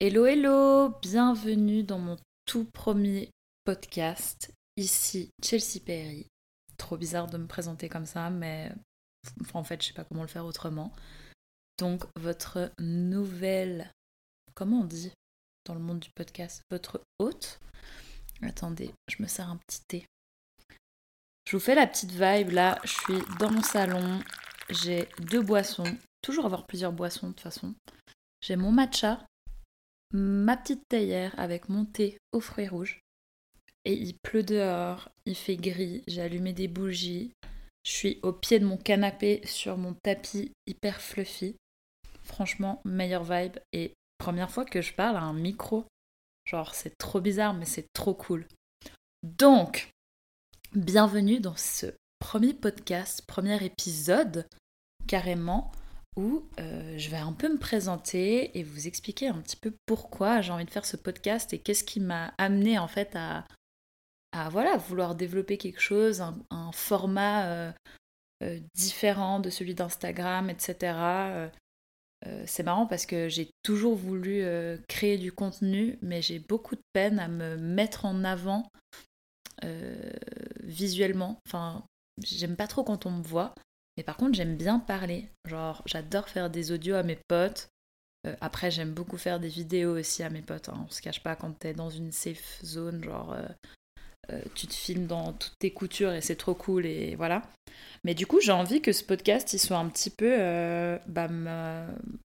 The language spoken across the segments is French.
Hello, hello, bienvenue dans mon tout premier podcast. Ici Chelsea Perry. Trop bizarre de me présenter comme ça, mais en fait, je sais pas comment le faire autrement. Donc, votre nouvelle. Comment on dit dans le monde du podcast Votre hôte? Attendez, je me sers un petit thé. Je vous fais la petite vibe là. Je suis dans mon salon. J'ai deux boissons. Toujours avoir plusieurs boissons de toute façon. J'ai mon matcha ma petite théière avec mon thé aux fruits rouges. Et il pleut dehors, il fait gris, j'ai allumé des bougies. Je suis au pied de mon canapé sur mon tapis hyper fluffy. Franchement, meilleure vibe. Et première fois que je parle à un micro. Genre, c'est trop bizarre, mais c'est trop cool. Donc, bienvenue dans ce premier podcast, premier épisode, carrément où euh, je vais un peu me présenter et vous expliquer un petit peu pourquoi j'ai envie de faire ce podcast et qu'est-ce qui m'a amené en fait à, voilà, vouloir développer quelque chose, un, format euh, euh, différent de celui d'Instagram, etc. c'est marrant parce que j'ai toujours voulu créer du contenu, mais j'ai beaucoup de peine à me mettre en avant visuellement. Enfin, j'aime pas trop quand on me voit. Mais par contre, j'aime bien parler. Genre, j'adore faire des audios à mes potes. Euh, après, j'aime beaucoup faire des vidéos aussi à mes potes. Hein. On se cache pas quand t'es dans une safe zone, genre, euh, euh, tu te filmes dans toutes tes coutures et c'est trop cool et voilà. Mais du coup, j'ai envie que ce podcast, il soit un petit peu bah,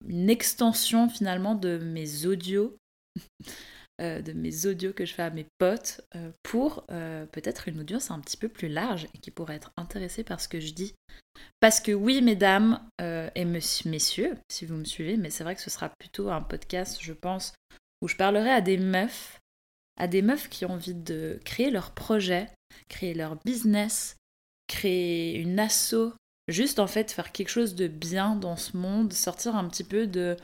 une extension finalement de mes audios. Euh, de mes audios que je fais à mes potes euh, pour euh, peut-être une audience un petit peu plus large et qui pourrait être intéressée par ce que je dis. Parce que oui, mesdames et messieurs, si vous me suivez, mais c'est vrai que ce sera plutôt un podcast, je pense, où je parlerai à des meufs, à des meufs qui ont envie de créer leur projet, créer leur business, créer une asso, juste en fait faire quelque chose de bien dans ce monde, sortir un petit peu de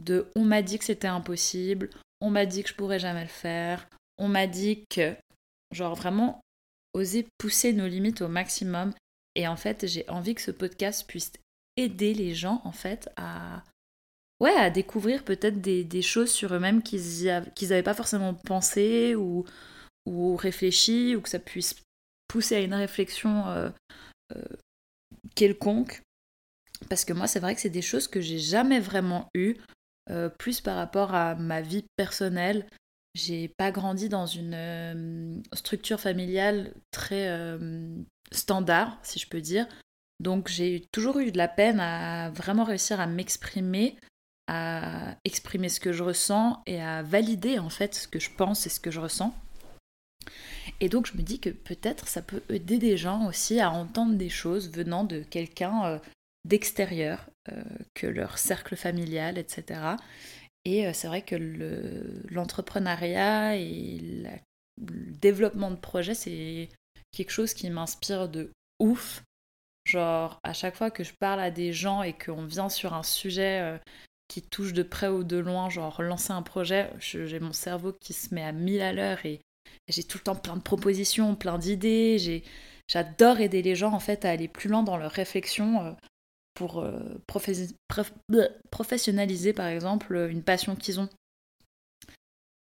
de on m'a dit que c'était impossible, on m'a dit que je pourrais jamais le faire, on m'a dit que, genre vraiment, oser pousser nos limites au maximum. Et en fait, j'ai envie que ce podcast puisse aider les gens, en fait, à, ouais, à découvrir peut-être des, choses sur eux-mêmes qu'ils n'avaient pas forcément pensé ou, ou réfléchi, ou que ça puisse pousser à une réflexion euh, euh, quelconque. Parce que moi, c'est vrai que c'est des choses que j'ai jamais vraiment eues. Euh, plus par rapport à ma vie personnelle. J'ai pas grandi dans une euh, structure familiale très euh, standard, si je peux dire. Donc j'ai toujours eu de la peine à vraiment réussir à m'exprimer, à exprimer ce que je ressens et à valider en fait ce que je pense et ce que je ressens. Et donc je me dis que peut-être ça peut aider des gens aussi à entendre des choses venant de quelqu'un d'extérieur euh, que leur cercle familial, etc. Et euh, c'est vrai que l'entrepreneuriat et le développement de projets, c'est quelque chose qui m'inspire de ouf. Genre, à chaque fois que je parle à des gens et qu'on vient sur un sujet euh, qui touche de près ou de loin, genre lancer un projet, j'ai mon cerveau qui se met à mille à l'heure et, j'ai tout le temps plein de propositions, plein d'idées. J'adore aider les gens en fait à aller plus loin dans leur réflexion pour euh, professionnaliser par exemple une passion qu'ils ont.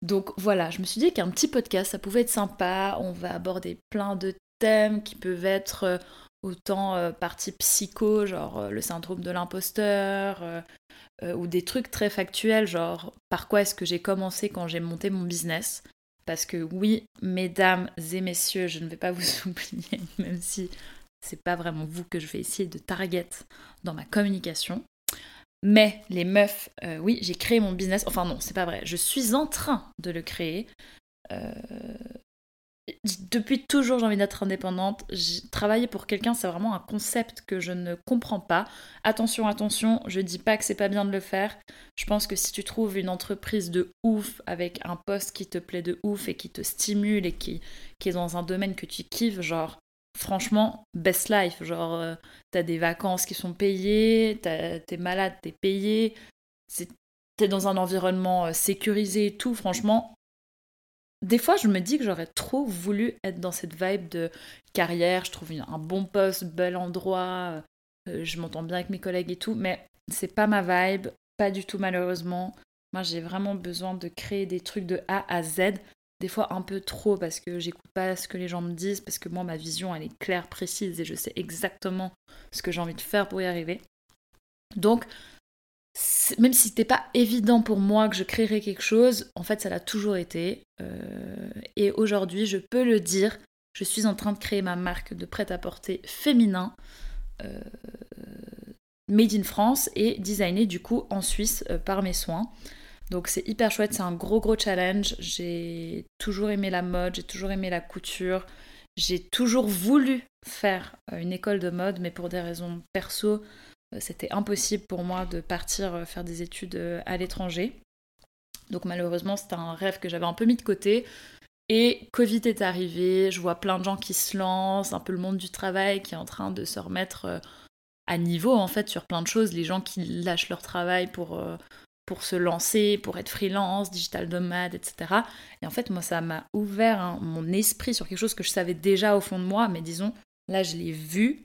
Donc voilà, je me suis dit qu'un petit podcast, ça pouvait être sympa. On va aborder plein de thèmes qui peuvent être euh, autant euh, partie psycho, genre le syndrome de l'imposteur, ou des trucs très factuels, genre par quoi est-ce que j'ai commencé quand j'ai monté mon business? Parce que oui, mesdames et messieurs, je ne vais pas vous oublier, même si c'est pas vraiment vous que je vais essayer de target dans ma communication. Mais les meufs, euh, oui, j'ai créé mon business. Enfin non, c'est pas vrai. Je suis en train de le créer. Euh, depuis toujours, j'ai envie d'être indépendante. Travailler pour quelqu'un, c'est vraiment un concept que je ne comprends pas. Attention, attention, je dis pas que c'est pas bien de le faire. Je pense que si tu trouves une entreprise de ouf avec un poste qui te plaît de ouf et qui te stimule et qui, qui est dans un domaine que tu kiffes, genre franchement, best life. Genre, euh, t'as des vacances qui sont payées, t'es malade, t'es payé, t'es dans un environnement euh, sécurisé et tout. Franchement, des fois, je me dis que j'aurais trop voulu être dans cette vibe de carrière. Je trouve un bon poste, bel endroit, euh, je m'entends bien avec mes collègues et tout, mais c'est pas ma vibe, pas du tout malheureusement. Moi, j'ai vraiment besoin de créer des trucs de A à Z. Des fois un peu trop parce que j'écoute pas ce que les gens me disent, parce que moi, ma vision, elle est claire, précise et je sais exactement ce que j'ai envie de faire pour y arriver. Donc, même si c'était pas évident pour moi que je créerais quelque chose, en fait, ça l'a toujours été. Euh, et aujourd'hui, je peux le dire, je suis en train de créer ma marque de prêt-à-porter féminin. Euh, made in France et designé du coup en Suisse euh, par mes soins. Donc c'est hyper chouette, c'est un gros gros challenge. J'ai toujours aimé la mode, j'ai toujours aimé la couture, j'ai toujours voulu faire euh, une école de mode, mais pour des raisons perso, euh, c'était impossible pour moi de partir faire des études à l'étranger. Donc malheureusement, c'était un rêve que j'avais un peu mis de côté. Et Covid est arrivé, je vois plein de gens qui se lancent, un peu le monde du travail qui est en train de se remettre à niveau en fait sur plein de choses. Les gens qui lâchent leur travail pour, euh, pour se lancer, pour être freelance, digital nomade, etc. Et en fait, moi, ça m'a ouvert mon esprit sur quelque chose que je savais déjà au fond de moi, mais disons, là, je l'ai vu,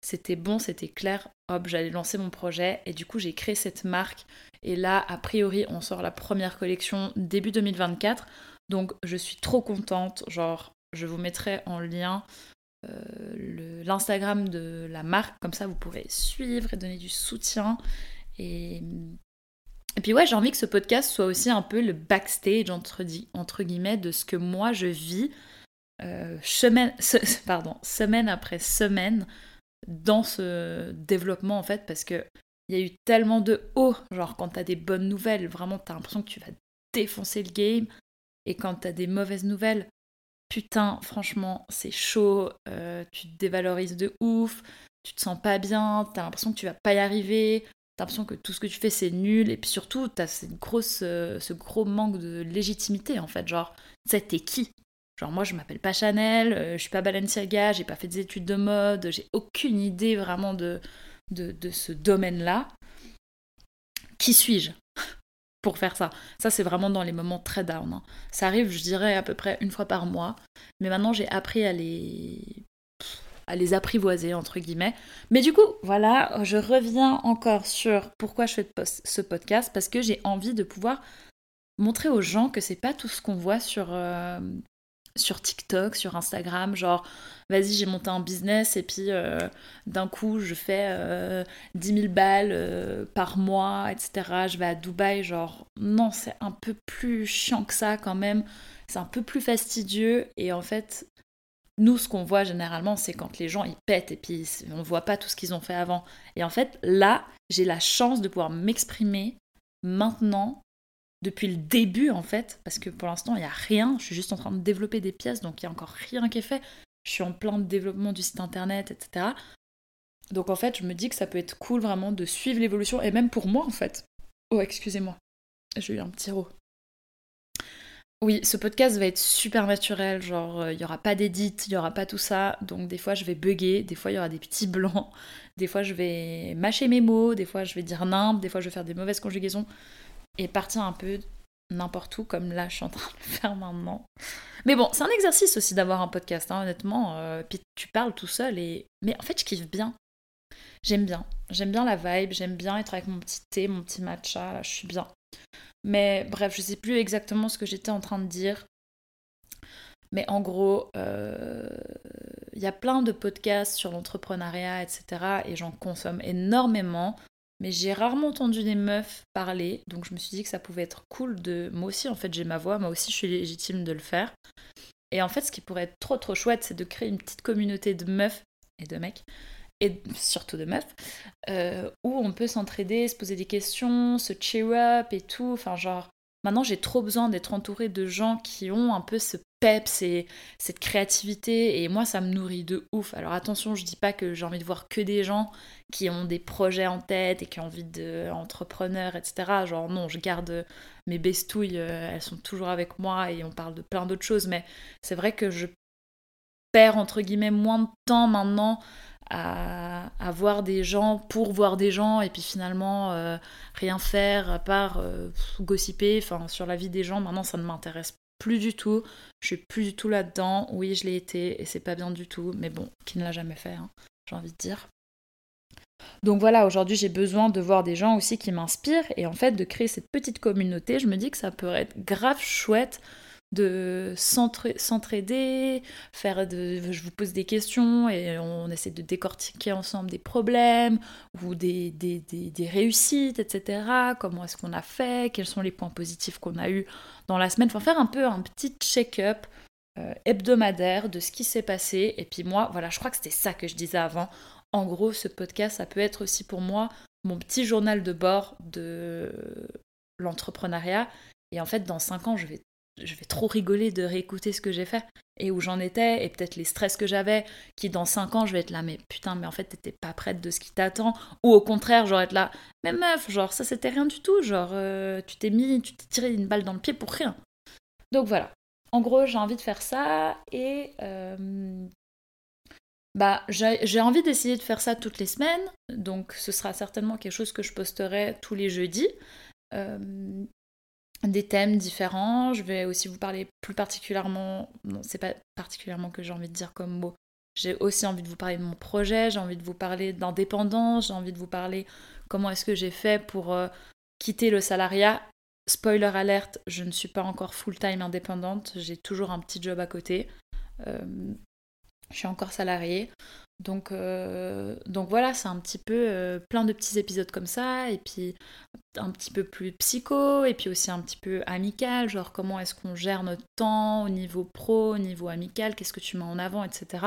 c'était bon, c'était clair, hop, j'allais lancer mon projet, et du coup, j'ai créé cette marque. Et là, a priori, on sort la première collection début 2024. Donc, je suis trop contente. Genre, je vous mettrai en lien euh, l'Instagram de la marque, comme ça vous pourrez suivre et donner du soutien. Et, et puis ouais, j'ai envie que ce podcast soit aussi un peu le backstage, entre, entre guillemets, de ce que moi je vis euh, semaine, après semaine dans ce développement en fait, parce que il y a eu tellement de hauts, genre quand t'as des bonnes nouvelles, vraiment t'as l'impression que tu vas défoncer le game, et quand t'as des mauvaises nouvelles, putain, franchement, c'est chaud, euh, tu te dévalorises de ouf, tu te sens pas bien, t'as l'impression que tu vas pas y arriver, t'as l'impression que tout ce que tu fais c'est nul, et puis surtout, t'as cette grosse, euh, ce gros manque de légitimité en fait, genre, tu sais, t'es qui? Genre, moi je m'appelle pas Chanel, euh, je suis pas Balenciaga, j'ai pas fait des études de mode, j'ai aucune idée vraiment de, de, de ce domaine-là. Qui suis-je pour faire ça? Ça, c'est vraiment dans les moments très down. Hein. Ça arrive, je dirais, à peu près une fois par mois. Mais maintenant, j'ai appris à les à les apprivoiser, entre guillemets. Mais du coup, voilà, je reviens encore sur pourquoi je fais ce podcast, parce que j'ai envie de pouvoir montrer aux gens que c'est pas tout ce qu'on voit sur, euh, TikTok, sur Instagram, genre vas-y j'ai monté un business et puis euh, d'un coup je fais euh, 10 000 balles euh, par mois, etc. Je vais à Dubaï, genre non c'est un peu plus chiant que ça quand même, c'est un peu plus fastidieux et en fait nous ce qu'on voit généralement c'est quand les gens ils pètent et puis on voit pas tout ce qu'ils ont fait avant. Et en fait là j'ai la chance de pouvoir m'exprimer maintenant depuis le début en fait, parce que pour l'instant il n'y a rien, je suis juste en train de développer des pièces, donc il n'y a encore rien qui est fait. Je suis en plein développement du site internet, etc. Donc en fait je me dis que ça peut être cool vraiment de suivre l'évolution, et même pour moi en fait. Oh excusez-moi, j'ai eu un petit rot. Oui, ce podcast va être super naturel, genre euh, il n'y aura pas d'édit, il n'y aura pas tout ça, donc des fois je vais bugger, des fois il y aura des petits blancs, des fois je vais mâcher mes mots, des fois je vais dire nimble, des fois je vais faire des mauvaises conjugaisons et partir un peu n'importe où, comme là je suis en train de le faire maintenant. Mais bon, c'est un exercice aussi d'avoir un podcast, hein, honnêtement. Euh, puis tu parles tout seul et. Mais en fait, je kiffe bien. J'aime bien. J'aime bien la vibe, j'aime bien être avec mon petit thé, mon petit matcha, là, je suis bien. Mais bref, je sais plus exactement ce que j'étais en train de dire. Mais en gros, euh, il y a plein de podcasts sur l'entrepreneuriat, etc. Et j'en consomme énormément mais j'ai rarement entendu des meufs parler, donc je me suis dit que ça pouvait être cool de... Moi aussi, en fait, j'ai ma voix, moi aussi, je suis légitime de le faire. Et en fait, ce qui pourrait être trop trop chouette, c'est de créer une petite communauté de meufs et de mecs, et surtout de meufs, euh, où on peut s'entraider, se poser des questions, se cheer up et tout. Enfin, genre, maintenant j'ai trop besoin d'être entourée de gens qui ont un peu ce peps et cette créativité et moi ça me nourrit de ouf. Alors attention, je dis pas que j'ai envie de voir que des gens qui ont des projets en tête et qui ont envie d'entrepreneurs, etc. Genre non, je garde mes bestouilles, euh, elles sont toujours avec moi et on parle de plein d'autres choses, mais c'est vrai que je perds entre guillemets moins de temps maintenant à, voir des gens pour voir des gens et puis finalement euh, rien faire à part euh, gossiper enfin sur la vie des gens. Maintenant ça ne m'intéresse plus du tout. Je suis plus du tout là-dedans. Oui je l'ai été et c'est pas bien du tout mais bon qui ne l'a jamais fait hein, j'ai envie de dire. Donc voilà, aujourd'hui j'ai besoin de voir des gens aussi qui m'inspirent et en fait de créer cette petite communauté, je me dis que ça pourrait être grave chouette de s'entraider, faire de, je vous pose des questions et on essaie de décortiquer ensemble des problèmes ou des, des, des, réussites, etc. Comment est-ce qu'on a fait, quels sont les points positifs qu'on a eu dans la semaine, enfin faire un peu un petit check-up euh, hebdomadaire de ce qui s'est passé. Et puis moi, voilà, je crois que c'était ça que je disais avant. En gros, ce podcast, ça peut être aussi pour moi mon petit journal de bord de l'entrepreneuriat. Et en fait, dans 5 ans, je vais je vais trop rigoler de réécouter ce que j'ai fait et où j'en étais et peut-être les stress que j'avais qui dans 5 ans je vais être là mais putain mais en fait t'étais pas prête de ce qui t'attend. Ou au contraire j'aurais être là mais meuf genre ça c'était rien du tout. Genre euh, tu t'es mis tu t'es tiré une balle dans le pied pour rien. Donc voilà. En gros j'ai envie de faire ça et euh, bah j'ai envie d'essayer de faire ça toutes les semaines. Donc ce sera certainement quelque chose que je posterai tous les jeudis. Euh, des thèmes différents. Je vais aussi vous parler plus particulièrement, non, c'est pas particulièrement que j'ai envie de dire comme mot. J'ai aussi envie de vous parler de mon projet, j'ai envie de vous parler d'indépendance, j'ai envie de vous parler comment est-ce que j'ai fait pour euh, quitter le salariat. Spoiler alerte, je ne suis pas encore full-time indépendante, j'ai toujours un petit job à côté. Euh, je suis encore salariée. Donc, euh, donc voilà, c'est un petit peu euh, plein de petits épisodes comme ça, et puis un petit peu plus psycho, et puis aussi un petit peu amical, genre comment est-ce qu'on gère notre temps au niveau pro, au niveau amical, qu'est-ce que tu mets en avant, etc.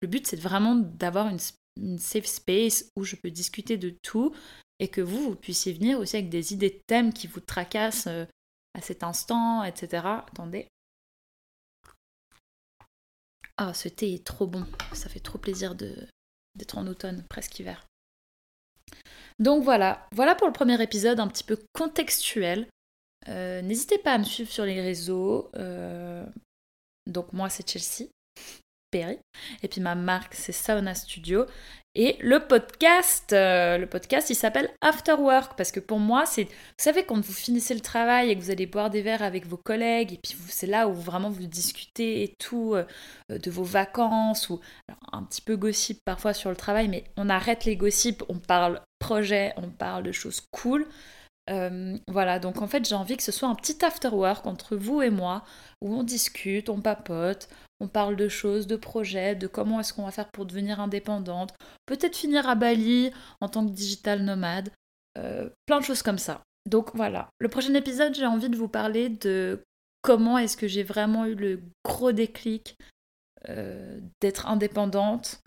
Le but c'est vraiment d'avoir une, safe space où je peux discuter de tout, et que vous, vous puissiez venir aussi avec des idées de thèmes qui vous tracassent euh, à cet instant, etc. Attendez, ah, ce thé est trop bon. Ça fait trop plaisir d'être en automne, presque hiver. Donc voilà, voilà pour le premier épisode un petit peu contextuel. Euh, n'hésitez pas à me suivre sur les réseaux. Euh, donc moi c'est Chelsea. Et puis ma marque, c'est Sauna Studio. Et le podcast, euh, le podcast, il s'appelle After Work parce que pour moi, c'est, vous savez, quand vous finissez le travail et que vous allez boire des verres avec vos collègues et puis c'est là où vraiment vous discutez et tout euh, de vos vacances ou un petit peu gossip parfois sur le travail, mais on arrête les gossips, on parle projet, on parle de choses cool. Euh, voilà, donc en fait j'ai envie que ce soit un petit after work entre vous et moi, où on discute, on papote, on parle de choses, de projets, de comment est-ce qu'on va faire pour devenir indépendante, peut-être finir à Bali en tant que digital nomade, euh, plein de choses comme ça. Donc voilà, le prochain épisode j'ai envie de vous parler de comment est-ce que j'ai vraiment eu le gros déclic euh, d'être indépendante,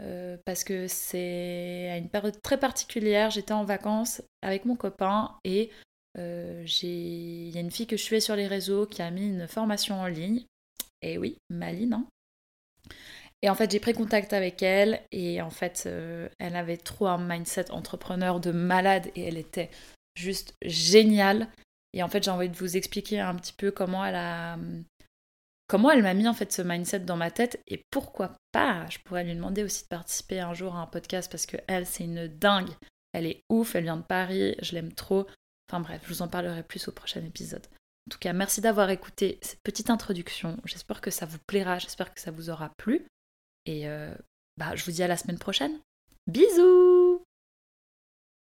euh, parce que c'est à une période très particulière. J'étais en vacances avec mon copain et euh, il y a une fille que je suis sur les réseaux qui a mis une formation en ligne. Et oui, Maline. Hein. Et en fait, j'ai pris contact avec elle et en fait, euh, elle avait trop un mindset entrepreneur de malade et elle était juste géniale. Et en fait, j'ai envie de vous expliquer un petit peu comment elle a comment elle m'a mis en fait ce mindset dans ma tête et pourquoi pas je pourrais lui demander aussi de participer un jour à un podcast parce que elle c'est une dingue elle est ouf elle vient de Paris je l'aime trop enfin bref je vous en parlerai plus au prochain épisode en tout cas merci d'avoir écouté cette petite introduction. J'espère que ça vous plaira j'espère que ça vous aura plu. Et euh, bah je vous dis à la semaine prochaine. Bisous